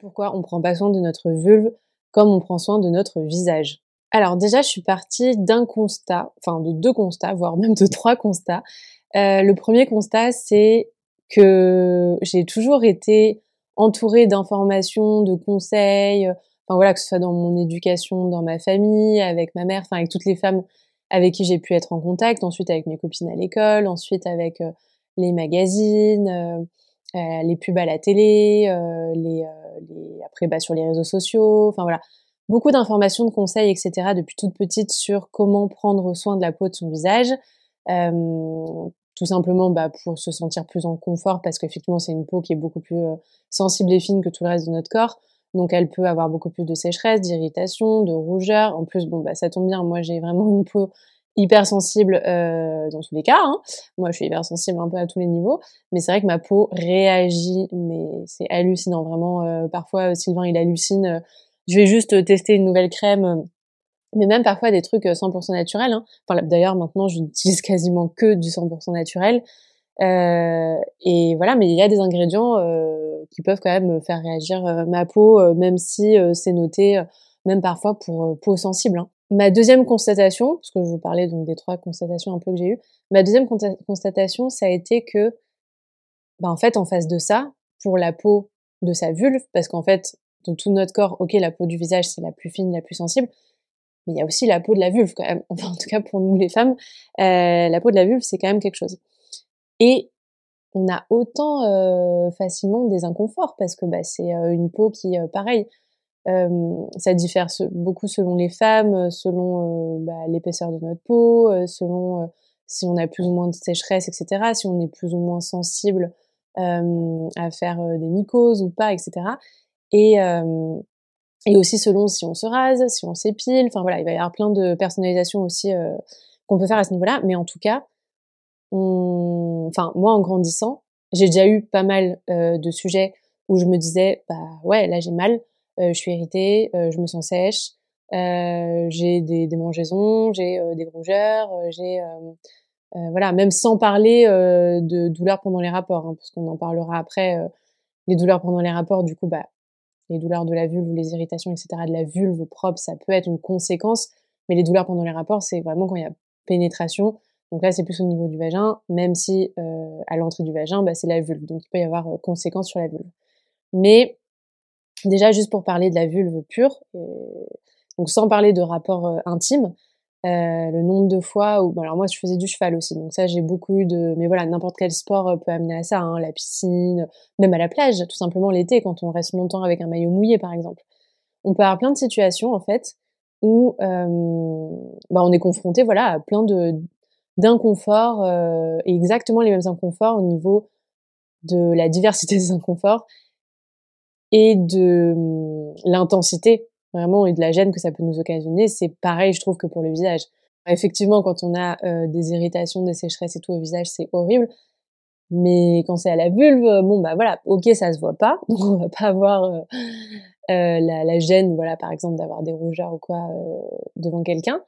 Pourquoi on prend pas soin de notre vulve comme on prend soin de notre visage Alors déjà, je suis partie d'un constat, enfin de deux constats, voire même de trois constats. Euh, le premier constat, c'est que j'ai toujours été entourée d'informations, de conseils, enfin voilà, que ce soit dans mon éducation, dans ma famille, avec ma mère, enfin avec toutes les femmes avec qui j'ai pu être en contact, ensuite avec mes copines à l'école, ensuite avec euh, les magazines, euh, euh, les pubs à la télé, les, après bah, sur les réseaux sociaux, enfin voilà, beaucoup d'informations, de conseils, etc. depuis toute petite sur comment prendre soin de la peau de son visage. tout simplement bah, pour se sentir plus en confort parce qu'effectivement c'est une peau qui est beaucoup plus sensible et fine que tout le reste de notre corps. Donc elle peut avoir beaucoup plus de sécheresse, d'irritation, de rougeur. En plus, bon bah ça tombe bien, moi j'ai vraiment une peau hyper sensible euh, dans tous les cas. Hein. Moi je suis hyper sensible un peu à tous les niveaux, mais c'est vrai que ma peau réagit, mais c'est hallucinant vraiment. Euh, parfois Sylvain il hallucine. Euh, je vais juste tester une nouvelle crème, mais même parfois des trucs 100% naturels. Hein. Enfin d'ailleurs maintenant je n'utilise quasiment que du 100% naturel. Euh, et voilà, mais il y a des ingrédients euh, qui peuvent quand même faire réagir euh, ma peau, même si c'est noté, même parfois pour peau sensible. Hein. Ma deuxième constatation, parce que je vous parlais donc des trois constatations un peu que j'ai eues, ma deuxième constatation, ça a été que, bah en fait, en face de ça, pour la peau de sa vulve, parce qu'en fait, dans tout notre corps, ok, la peau du visage c'est la plus fine, la plus sensible, mais il y a aussi la peau de la vulve quand même. Enfin, en tout cas pour nous les femmes, euh, la peau de la vulve c'est quand même quelque chose. Et on a autant euh, facilement des inconforts parce que bah, c'est euh, une peau qui, euh, ça diffère beaucoup selon les femmes, selon bah, l'épaisseur de notre peau, selon si on a plus ou moins de sécheresse, etc., si on est plus ou moins sensible à faire des mycoses ou pas, etc. Et, et aussi selon si on se rase, si on s'épile, enfin voilà, il va y avoir plein de personnalisation aussi qu'on peut faire à ce niveau-là, mais en tout cas, enfin moi en grandissant, j'ai déjà eu pas mal euh, de sujets où je me disais bah ouais là j'ai mal, euh, je suis irritée, euh, je me sens sèche, j'ai des démangeaisons, j'ai des rougeurs, j'ai voilà même sans parler de douleurs pendant les rapports, hein, parce qu'on en parlera après. les douleurs pendant les rapports, du coup bah les douleurs de la vulve ou les irritations etc de la vulve propre, ça peut être une conséquence, mais les douleurs pendant les rapports c'est vraiment quand il y a pénétration donc là, c'est plus au niveau du vagin, même si euh, à l'entrée du vagin, bah, c'est la vulve. Donc il peut y avoir euh, conséquences sur la vulve. Mais déjà, juste pour parler de la vulve pure, donc sans parler de rapport euh, intime, le nombre de fois où, alors moi, je faisais du cheval aussi, donc ça, j'ai beaucoup de, mais voilà, n'importe quel sport peut amener à ça, hein, la piscine, même à la plage, tout simplement l'été, quand on reste longtemps avec un maillot mouillé, par exemple. On peut avoir plein de situations, en fait, où bah, on est confronté, voilà, à plein de d'inconfort euh, exactement les mêmes inconforts au niveau de la diversité des inconforts et de hum, l'intensité vraiment et de la gêne que ça peut nous occasionner. C'est pareil, je trouve, que pour le visage. Effectivement, quand on a euh, des irritations, des sécheresses et tout au visage, c'est horrible. Mais quand c'est à la vulve, bon bah voilà, ok, ça se voit pas, donc on va pas avoir euh, euh la, la, gêne, voilà, par exemple, d'avoir des rougeurs ou quoi euh, devant quelqu'un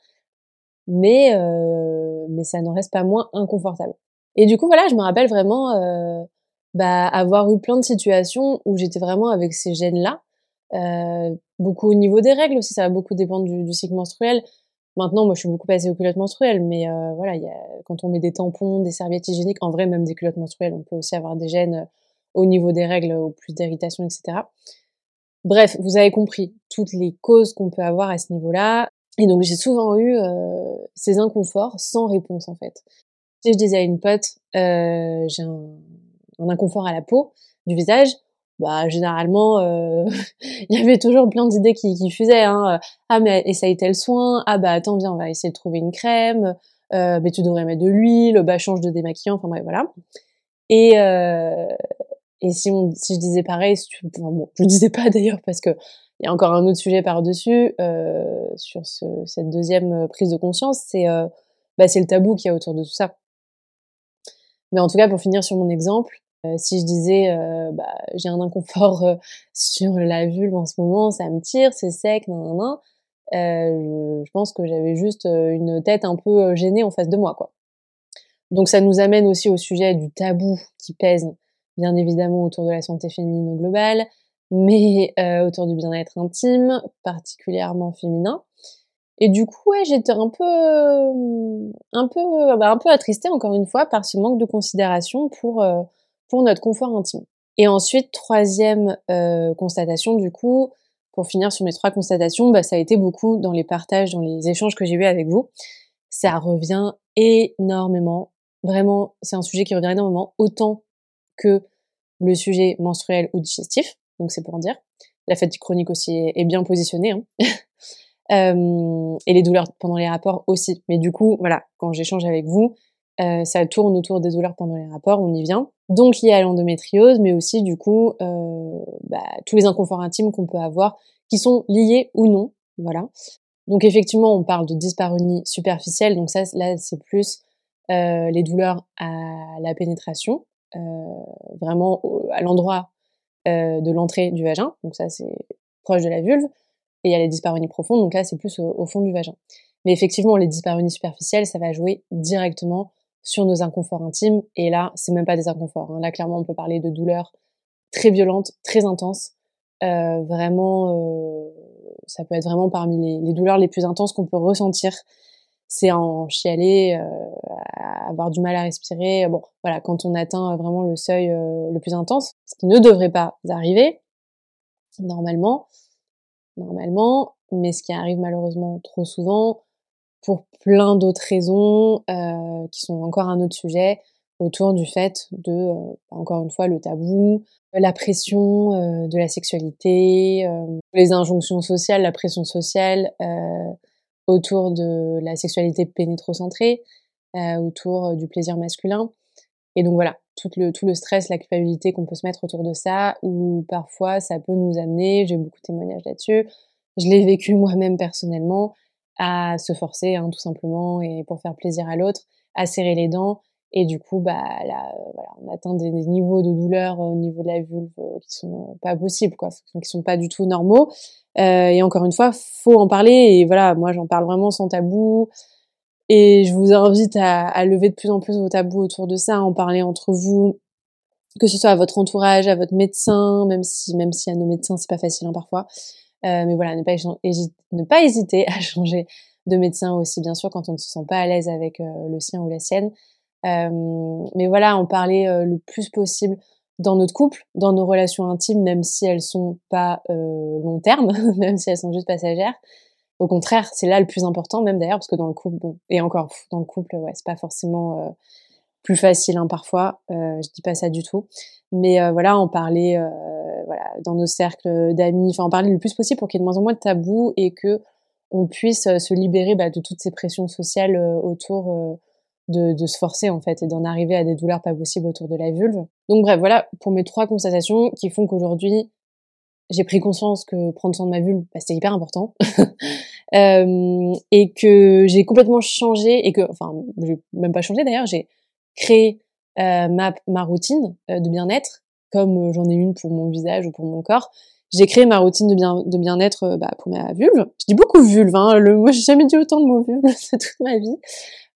mais euh, mais ça n'en reste pas moins inconfortable. Et du coup voilà, je me rappelle vraiment euh, bah, avoir eu plein de situations où j'étais vraiment avec ces gènes là, euh, beaucoup au niveau des règles aussi, ça va beaucoup dépendre du, du, cycle menstruel. Maintenant, moi, je suis beaucoup passée aux culottes menstruelles, mais euh, voilà, y a, quand on met des tampons, des serviettes hygiéniques, en vrai, même des culottes menstruelles, on peut aussi avoir des gènes euh, au niveau des règles, ou plus d'irritation, etc. Bref, vous avez compris toutes les causes qu'on peut avoir à ce niveau-là. Et donc j'ai souvent eu euh, ces inconforts sans réponse en fait. Si je disais à une pote, euh, j'ai un, un, inconfort à la peau du visage, bah généralement euh, il y avait toujours plein d'idées qui, qui fusaient. Hein. Ah mais essaye tel soin. Ah bah attends viens on va essayer de trouver une crème. Euh, mais tu devrais mettre de l'huile. Bah change de démaquillant. Enfin bref voilà. Et euh, et si on, si je disais pareil, bon, je disais pas d'ailleurs parce que il y a encore un autre sujet par-dessus euh, sur ce, cette deuxième euh, prise de conscience, c'est euh, bah, c'est le tabou qu'il y a autour de tout ça. Mais en tout cas, pour finir sur mon exemple, euh, si je disais euh, bah, j'ai un inconfort sur la vulve en ce moment, ça me tire, c'est sec, nan, nan, nan, je, je pense que j'avais juste une tête un peu gênée en face de moi, quoi. Donc ça nous amène aussi au sujet du tabou qui pèse bien évidemment autour de la santé féminine au global, mais autour du bien-être intime, particulièrement féminin. Et du coup, ouais, j'étais un peu, un peu, bah, un peu attristée encore une fois par ce manque de considération pour pour notre confort intime. Et ensuite, troisième constatation, du coup, pour finir sur mes trois constatations, bah, ça a été beaucoup dans les partages, dans les échanges que j'ai eus avec vous. Ça revient énormément. Vraiment, c'est un sujet qui revient énormément, autant que le sujet menstruel ou digestif. Donc c'est pour en dire. La fatigue chronique aussi est, bien positionnée. Hein. euh, et les douleurs pendant les rapports aussi. Mais du coup, voilà, quand j'échange avec vous, euh, ça tourne autour des douleurs pendant les rapports, on y vient. Donc lié à l'endométriose, mais aussi du coup euh, bah, tous les inconforts intimes qu'on peut avoir, qui sont liés ou non, voilà. Donc effectivement, on parle de dyspareunie superficielle, donc ça là c'est plus les douleurs à la pénétration, vraiment à l'endroit de l'entrée du vagin, donc ça c'est proche de la vulve, et il y a les dyspareunies profondes, donc là c'est plus au, fond du vagin. Mais effectivement, les dyspareunies superficielles, ça va jouer directement sur nos inconforts intimes. Et là, c'est même pas des inconforts. Hein. Là, clairement, on peut parler de douleurs très violentes, très intenses. Euh, vraiment, euh, ça peut être vraiment parmi les, les douleurs les plus intenses qu'on peut ressentir. C'est en chialer, euh, avoir du mal à respirer. Bon, voilà, quand on atteint vraiment le seuil euh, le plus intense, ce qui ne devrait pas arriver normalement, normalement, mais ce qui arrive malheureusement trop souvent, pour plein d'autres raisons euh, qui sont encore un autre sujet autour du fait de, euh, encore une fois, le tabou, la pression euh, de la sexualité, euh, les injonctions sociales, la pression sociale autour de la sexualité pénétrocentrée, autour du plaisir masculin. Et donc voilà, tout le, tout le stress, la culpabilité qu'on peut se mettre autour de ça, ou parfois ça peut nous amener, j'ai beaucoup de témoignages là-dessus, je l'ai vécu moi-même personnellement, à se forcer, hein, tout simplement, et pour faire plaisir à l'autre, à serrer les dents. Et du coup, bah, là, voilà, on atteint des, niveaux de douleur au niveau de la vulve euh, qui sont pas possibles, quoi, qui sont pas du tout normaux. Euh, et encore une fois, faut en parler. Et voilà, moi, j'en parle vraiment sans tabou. Et je vous invite à, lever de plus en plus vos tabous autour de ça, à en parler entre vous, que ce soit à votre entourage, à votre médecin, même si, même si à nos médecins, c'est pas facile hein, parfois. Euh, mais voilà, ne pas, ne pas hésiter à changer de médecin aussi, bien sûr, quand on ne se sent pas à l'aise avec euh, le sien ou la sienne. Euh, mais voilà, en parler le plus possible dans notre couple, dans nos relations intimes, même si elles sont pas long terme, même si elles sont juste passagères. Au contraire, c'est là le plus important, même d'ailleurs, parce que dans le couple, bon, et encore dans le couple, ouais, c'est pas forcément plus facile hein, parfois. Euh, je dis pas ça du tout, mais euh, voilà, en parler, euh, dans nos cercles d'amis, enfin en parler le plus possible pour qu'il y ait de moins en moins de tabous et que on puisse euh, se libérer bah, de toutes ces pressions sociales euh, autour de, se forcer en fait et d'en arriver à des douleurs pas possibles autour de la vulve. Donc bref, voilà pour mes trois constatations qui font qu'aujourd'hui j'ai pris conscience que prendre soin de ma vulve, bah, c'était hyper important. euh, et que j'ai complètement changé, et que, enfin, j'ai même pas changé d'ailleurs, j'ai créer euh, ma, ma routine euh, de bien-être, comme j'en ai une pour mon visage ou pour mon corps. J'ai créé ma routine de bien de bien-être bah, pour ma vulve. Je dis beaucoup vulve, hein. Moi j'ai jamais dit autant de mots vulve c'est toute ma vie.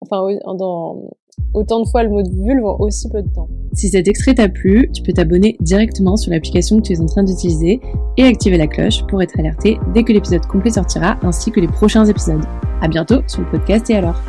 Enfin, dans autant de fois le mot de vulve en aussi peu de temps. Si cet extrait t'a plu, tu peux t'abonner directement sur l'application que tu es en train d'utiliser et activer la cloche pour être alerté dès que l'épisode complet sortira, ainsi que les prochains épisodes. À bientôt sur le podcast et alors.